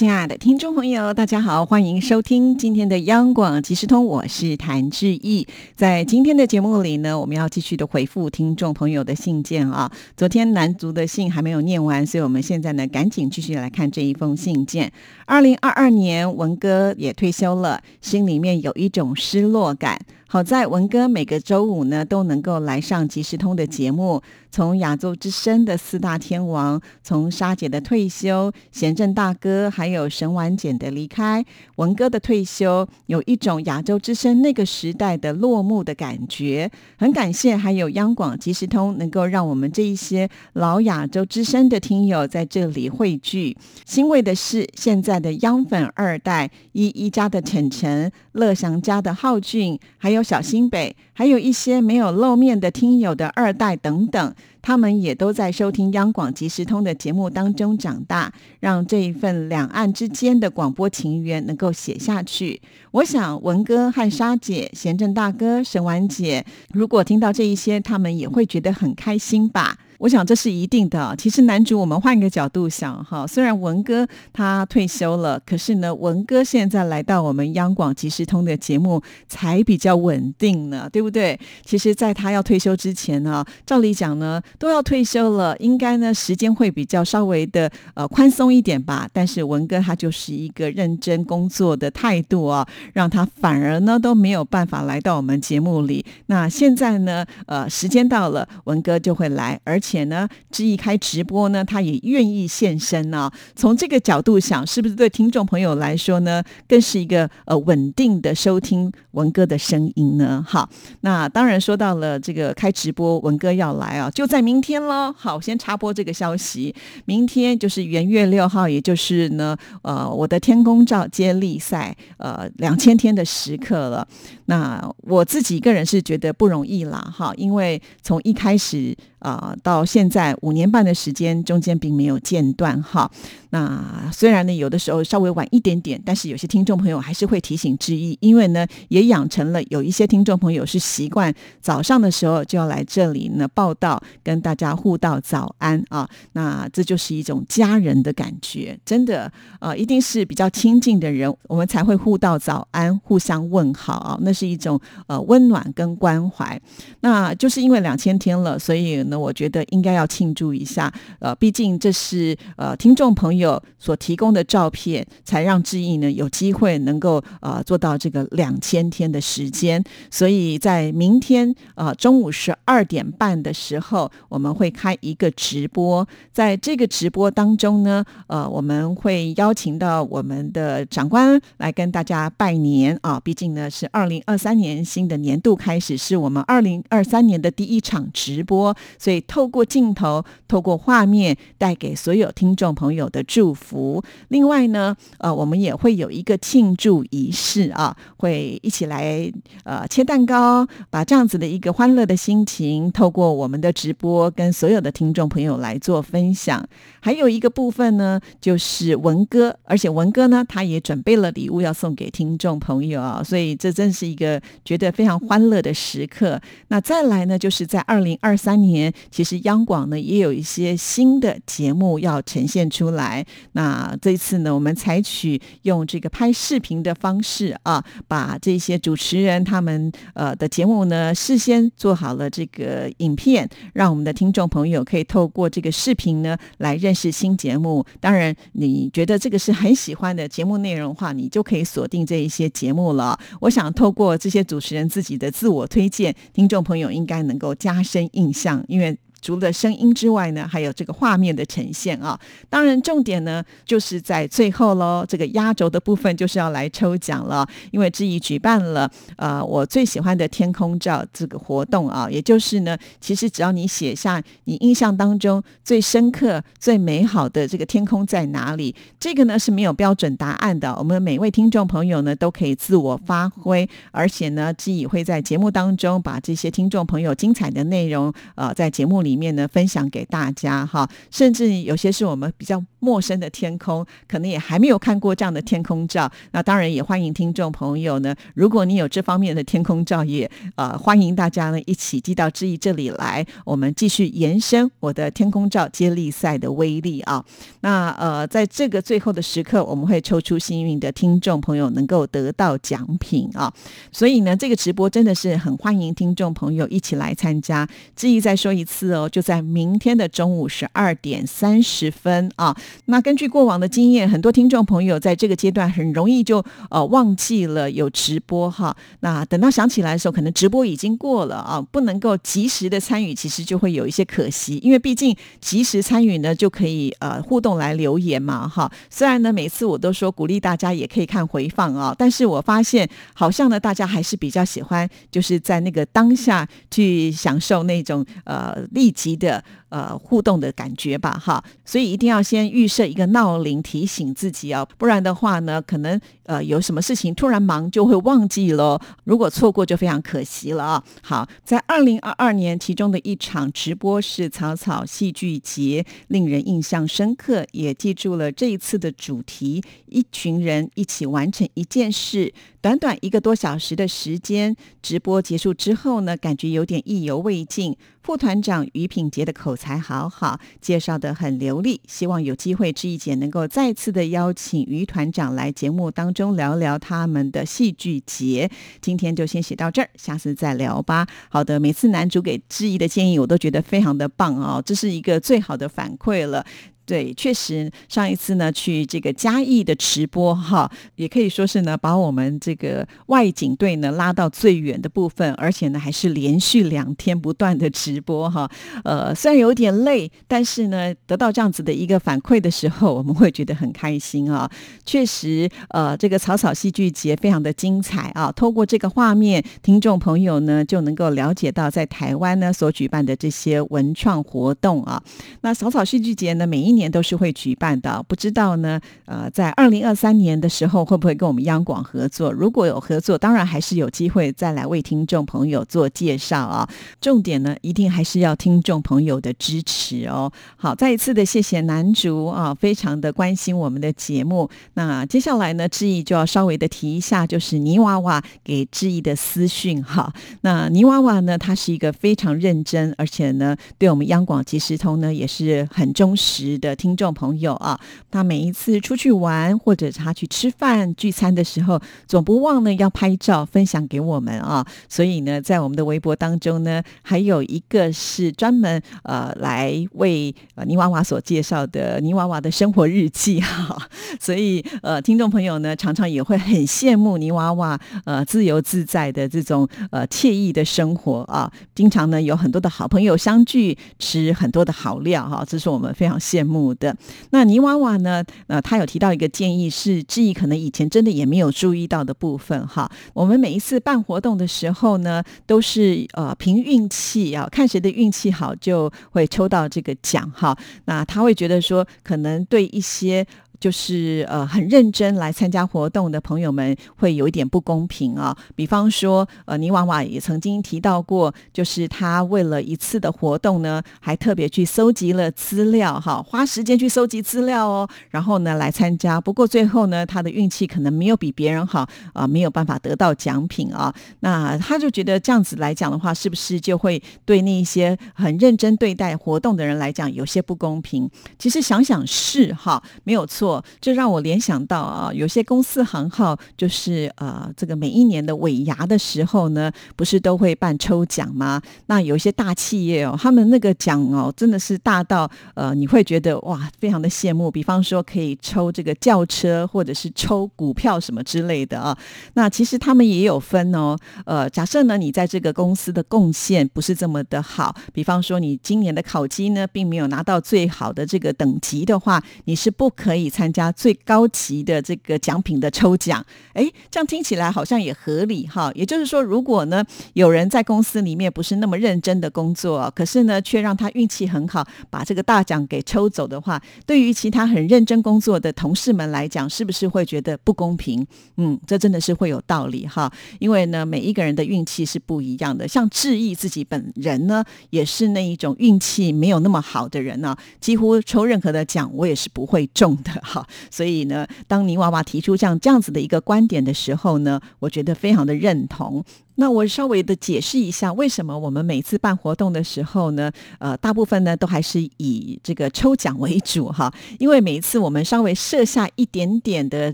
亲爱的听众朋友，大家好，欢迎收听今天的央广即时通，我是谭志毅。在今天的节目里呢，我们要继续的回复听众朋友的信件啊。昨天男足的信还没有念完，所以我们现在呢，赶紧继续来看这一封信件。二零二二年，文哥也退休了，心里面有一种失落感。好在文哥每个周五呢都能够来上即时通的节目，从亚洲之声的四大天王，从沙姐的退休，贤正大哥，还有沈婉简的离开，文哥的退休，有一种亚洲之声那个时代的落幕的感觉。很感谢还有央广即时通能够让我们这一些老亚洲之声的听友在这里汇聚。欣慰的是，现在的央粉二代，一一家的晨晨，乐祥家的浩俊，还有。小新北，还有一些没有露面的听友的二代等等，他们也都在收听央广即时通的节目当中长大，让这一份两岸之间的广播情缘能够写下去。我想文哥和沙姐、贤正大哥、沈婉姐，如果听到这一些，他们也会觉得很开心吧。我想这是一定的。其实男主，我们换一个角度想哈，虽然文哥他退休了，可是呢，文哥现在来到我们央广即时通的节目才比较稳定呢，对不对？其实，在他要退休之前呢，照理讲呢，都要退休了，应该呢时间会比较稍微的呃宽松一点吧。但是文哥他就是一个认真工作的态度啊，让他反而呢都没有办法来到我们节目里。那现在呢，呃，时间到了，文哥就会来，而且。且呢，志毅开直播呢，他也愿意现身呢。从这个角度想，是不是对听众朋友来说呢，更是一个呃稳定的收听文哥的声音呢？好，那当然说到了这个开直播，文哥要来啊，就在明天喽。好，先插播这个消息，明天就是元月六号，也就是呢，呃，我的天空照接力赛呃两千天的时刻了。那我自己个人是觉得不容易啦，哈，因为从一开始。啊，到现在五年半的时间，中间并没有间断哈。那虽然呢，有的时候稍微晚一点点，但是有些听众朋友还是会提醒致意，因为呢，也养成了有一些听众朋友是习惯早上的时候就要来这里呢报道，跟大家互道早安啊。那这就是一种家人的感觉，真的呃，一定是比较亲近的人，我们才会互道早安，互相问好啊。那是一种呃温暖跟关怀。那就是因为两千天了，所以。那我觉得应该要庆祝一下，呃，毕竟这是呃听众朋友所提供的照片，才让志毅呢有机会能够呃做到这个两千天的时间。所以在明天呃中午十二点半的时候，我们会开一个直播，在这个直播当中呢，呃，我们会邀请到我们的长官来跟大家拜年啊。毕竟呢是二零二三年新的年度开始，是我们二零二三年的第一场直播。所以透过镜头，透过画面，带给所有听众朋友的祝福。另外呢，呃，我们也会有一个庆祝仪式啊，会一起来呃切蛋糕，把这样子的一个欢乐的心情，透过我们的直播，跟所有的听众朋友来做分享。还有一个部分呢，就是文哥，而且文哥呢，他也准备了礼物要送给听众朋友啊，所以这真是一个觉得非常欢乐的时刻。那再来呢，就是在二零二三年。其实央广呢也有一些新的节目要呈现出来。那这一次呢，我们采取用这个拍视频的方式啊，把这些主持人他们呃的节目呢事先做好了这个影片，让我们的听众朋友可以透过这个视频呢来认识新节目。当然，你觉得这个是很喜欢的节目内容的话，你就可以锁定这一些节目了。我想透过这些主持人自己的自我推荐，听众朋友应该能够加深印象，因为。因为除了声音之外呢，还有这个画面的呈现啊。当然，重点呢就是在最后喽，这个压轴的部分就是要来抽奖了。因为志毅举办了呃我最喜欢的天空照这个活动啊，也就是呢，其实只要你写下你印象当中最深刻、最美好的这个天空在哪里，这个呢是没有标准答案的。我们每位听众朋友呢都可以自我发挥，而且呢，志毅会在节目当中把这些听众朋友精彩的内容呃在节目里。里面呢分享给大家哈，甚至有些是我们比较陌生的天空，可能也还没有看过这样的天空照。那当然也欢迎听众朋友呢，如果你有这方面的天空照，也呃欢迎大家呢一起寄到志毅这里来，我们继续延伸我的天空照接力赛的威力啊。那呃在这个最后的时刻，我们会抽出幸运的听众朋友能够得到奖品啊。所以呢，这个直播真的是很欢迎听众朋友一起来参加。志毅再说一次哦，就在明天的中午十二点三十分啊。那根据过往的经验，很多听众朋友在这个阶段很容易就呃忘记了有直播哈。那等到想起来的时候，可能直播已经过了啊，不能够及时的参与，其实就会有一些可惜。因为毕竟及时参与呢，就可以呃互动来留言嘛哈。虽然呢，每次我都说鼓励大家也可以看回放啊，但是我发现好像呢，大家还是比较喜欢就是在那个当下去享受那种呃立即的。呃，互动的感觉吧，哈，所以一定要先预设一个闹铃提醒自己哦，不然的话呢，可能呃有什么事情突然忙就会忘记喽，如果错过就非常可惜了啊。好，在二零二二年其中的一场直播是草草戏剧节，令人印象深刻，也记住了这一次的主题：一群人一起完成一件事。短短一个多小时的时间，直播结束之后呢，感觉有点意犹未尽。副团长于品杰的口才好好，介绍的很流利。希望有机会，志毅姐能够再次的邀请于团长来节目当中聊聊他们的戏剧节。今天就先写到这儿，下次再聊吧。好的，每次男主给志毅的建议，我都觉得非常的棒哦，这是一个最好的反馈了。对，确实上一次呢去这个嘉义的直播哈，也可以说是呢把我们这个外景队呢拉到最远的部分，而且呢还是连续两天不断的直播哈。呃，虽然有点累，但是呢得到这样子的一个反馈的时候，我们会觉得很开心啊。确实，呃，这个草草戏剧节非常的精彩啊。透过这个画面，听众朋友呢就能够了解到在台湾呢所举办的这些文创活动啊。那草草戏剧节呢每一年。年都是会举办的，不知道呢，呃，在二零二三年的时候会不会跟我们央广合作？如果有合作，当然还是有机会再来为听众朋友做介绍啊。重点呢，一定还是要听众朋友的支持哦。好，再一次的谢谢男主啊，非常的关心我们的节目。那接下来呢，志毅就要稍微的提一下，就是泥娃娃给志毅的私讯哈。那泥娃娃呢，他是一个非常认真，而且呢，对我们央广即时通呢也是很忠实的。听众朋友啊，他每一次出去玩或者他去吃饭聚餐的时候，总不忘呢要拍照分享给我们啊。所以呢，在我们的微博当中呢，还有一个是专门呃来为呃泥娃娃所介绍的泥娃娃的生活日记哈。所以呃，听众朋友呢，常常也会很羡慕泥娃娃呃自由自在的这种呃惬意的生活啊。经常呢有很多的好朋友相聚，吃很多的好料哈，这是我们非常羡慕。的那泥娃娃呢？呃，他有提到一个建议，是志毅可能以前真的也没有注意到的部分哈。我们每一次办活动的时候呢，都是呃凭运气啊，看谁的运气好就会抽到这个奖哈。那他会觉得说，可能对一些。就是呃很认真来参加活动的朋友们会有一点不公平啊，比方说呃泥娃娃也曾经提到过，就是他为了一次的活动呢，还特别去搜集了资料哈，花时间去搜集资料哦，然后呢来参加。不过最后呢，他的运气可能没有比别人好啊，没有办法得到奖品啊。那他就觉得这样子来讲的话，是不是就会对那些很认真对待活动的人来讲有些不公平？其实想想是哈，没有错。这让我联想到啊，有些公司行号就是呃，这个每一年的尾牙的时候呢，不是都会办抽奖吗？那有一些大企业哦，他们那个奖哦，真的是大到呃，你会觉得哇，非常的羡慕。比方说可以抽这个轿车，或者是抽股票什么之类的啊。那其实他们也有分哦。呃，假设呢，你在这个公司的贡献不是这么的好，比方说你今年的考绩呢，并没有拿到最好的这个等级的话，你是不可以。参参加最高级的这个奖品的抽奖。哎，这样听起来好像也合理哈。也就是说，如果呢有人在公司里面不是那么认真的工作，可是呢却让他运气很好，把这个大奖给抽走的话，对于其他很认真工作的同事们来讲，是不是会觉得不公平？嗯，这真的是会有道理哈。因为呢，每一个人的运气是不一样的。像志毅自己本人呢，也是那一种运气没有那么好的人呢，几乎抽任何的奖，我也是不会中的哈。所以呢，当泥娃娃提出像这样子的一个观点的时候呢，我觉得非常的认同。那我稍微的解释一下，为什么我们每次办活动的时候呢，呃，大部分呢都还是以这个抽奖为主哈。因为每一次我们稍微设下一点点的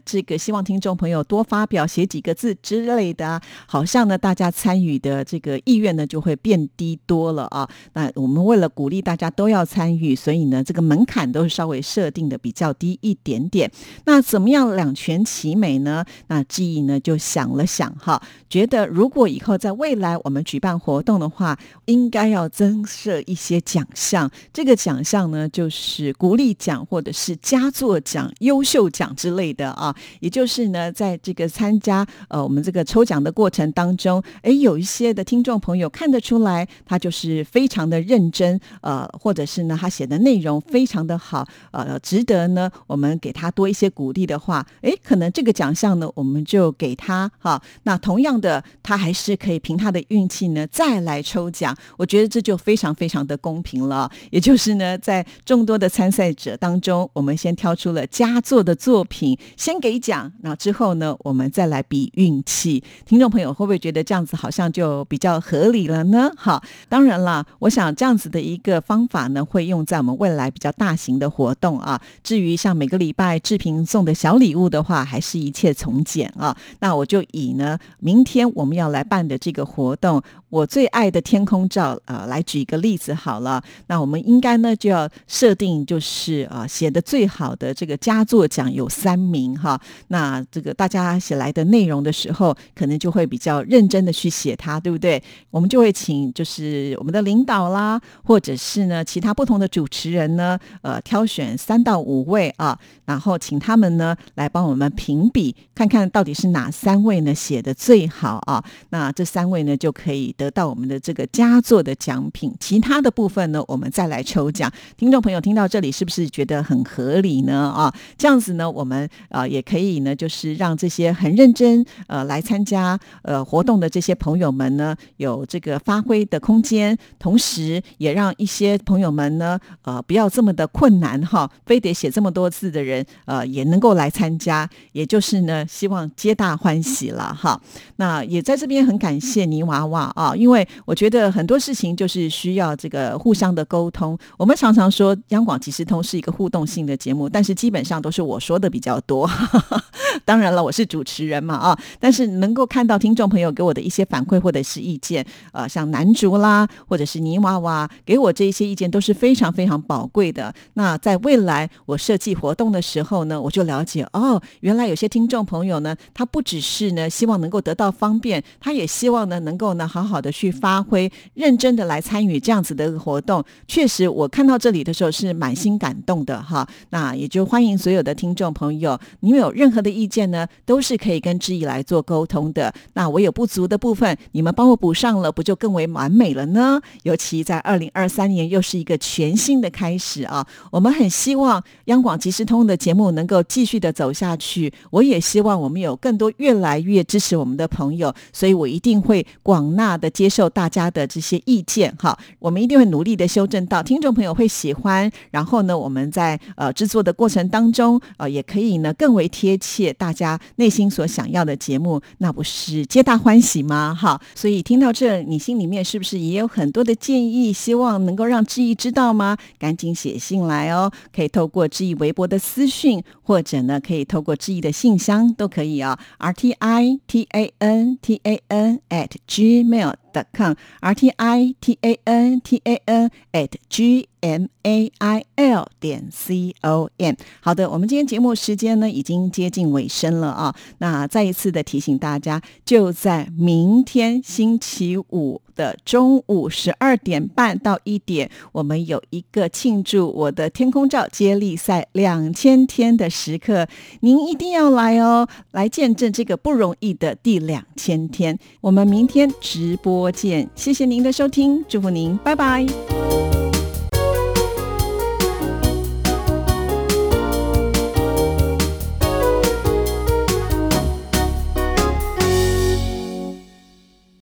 这个，希望听众朋友多发表、写几个字之类的，好像呢大家参与的这个意愿呢就会变低多了啊。那我们为了鼓励大家都要参与，所以呢这个门槛都是稍微设定的比较低一点点。那怎么样两全其美呢？那记忆呢就想了想哈，觉得如果以后在未来我们举办活动的话，应该要增设一些奖项。这个奖项呢，就是鼓励奖或者是佳作奖、优秀奖之类的啊。也就是呢，在这个参加呃我们这个抽奖的过程当中，哎，有一些的听众朋友看得出来，他就是非常的认真，呃，或者是呢他写的内容非常的好，呃，值得呢我们给他多一些鼓励的话，哎，可能这个奖项呢我们就给他哈。那同样的，他还是。可以凭他的运气呢，再来抽奖。我觉得这就非常非常的公平了。也就是呢，在众多的参赛者当中，我们先挑出了佳作的作品，先给奖。那之后呢，我们再来比运气。听众朋友会不会觉得这样子好像就比较合理了呢？好，当然了，我想这样子的一个方法呢，会用在我们未来比较大型的活动啊。至于像每个礼拜志平送的小礼物的话，还是一切从简啊。那我就以呢，明天我们要来办。的这个活动，我最爱的天空照啊，来举一个例子好了。那我们应该呢就要设定，就是啊写的最好的这个佳作奖有三名哈。那这个大家写来的内容的时候，可能就会比较认真的去写它，对不对？我们就会请就是我们的领导啦，或者是呢其他不同的主持人呢，呃挑选三到五位啊，然后请他们呢来帮我们评比，看看到底是哪三位呢写的最好啊。那那这三位呢就可以得到我们的这个佳作的奖品，其他的部分呢，我们再来抽奖。听众朋友听到这里是不是觉得很合理呢？啊，这样子呢，我们啊也可以呢，就是让这些很认真呃来参加呃活动的这些朋友们呢，有这个发挥的空间，同时也让一些朋友们呢，呃不要这么的困难哈，非得写这么多字的人呃也能够来参加，也就是呢，希望皆大欢喜了哈。那也在这边很。感谢泥娃娃啊，因为我觉得很多事情就是需要这个互相的沟通。我们常常说央广即时通是一个互动性的节目，但是基本上都是我说的比较多。当然了，我是主持人嘛啊，但是能够看到听众朋友给我的一些反馈或者是意见，呃，像男竹啦，或者是泥娃娃给我这一些意见都是非常非常宝贵的。那在未来我设计活动的时候呢，我就了解哦，原来有些听众朋友呢，他不只是呢希望能够得到方便，他也希望呢能够呢好好的去发挥，认真的来参与这样子的活动。确实，我看到这里的时候是满心感动的哈。那也就欢迎所有的听众朋友，你们有任何的意见呢，都是可以跟志毅来做沟通的。那我有不足的部分，你们帮我补上了，不就更为完美了呢？尤其在二零二三年又是一个全新的开始啊，我们很希望央广即时通的节目能够继续的走下去。我也希望我们有更多越来越支持我们的朋友，所以我一定会广纳的接受大家的这些意见哈。我们一定会努力的修正到听众朋友会喜欢，然后呢，我们在呃制作的过程当中呃也可以呢更为贴切。大家内心所想要的节目，那不是皆大欢喜吗？哈，所以听到这，你心里面是不是也有很多的建议，希望能够让志毅知道吗？赶紧写信来哦，可以透过志毅微博的私讯，或者呢，可以透过志毅的信箱都可以啊。R T I T A N t a n N at gmail dot com，R T I T A N T A N at G m a i l 点 c o m。好的，我们今天节目时间呢已经接近尾声了啊。那再一次的提醒大家，就在明天星期五的中午十二点半到一点，我们有一个庆祝我的天空照接力赛两千天的时刻，您一定要来哦，来见证这个不容易的第两千天。我们明天直播见，谢谢您的收听，祝福您，拜拜。